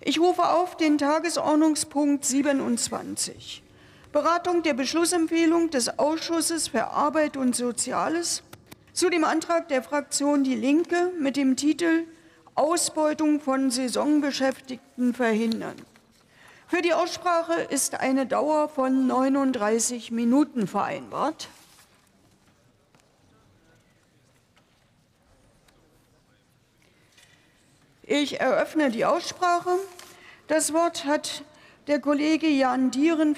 Ich rufe auf den Tagesordnungspunkt 27. Beratung der Beschlussempfehlung des Ausschusses für Arbeit und Soziales zu dem Antrag der Fraktion Die Linke mit dem Titel Ausbeutung von Saisonbeschäftigten verhindern. Für die Aussprache ist eine Dauer von 39 Minuten vereinbart. Ich eröffne die Aussprache. Das Wort hat der Kollege Jan Dieren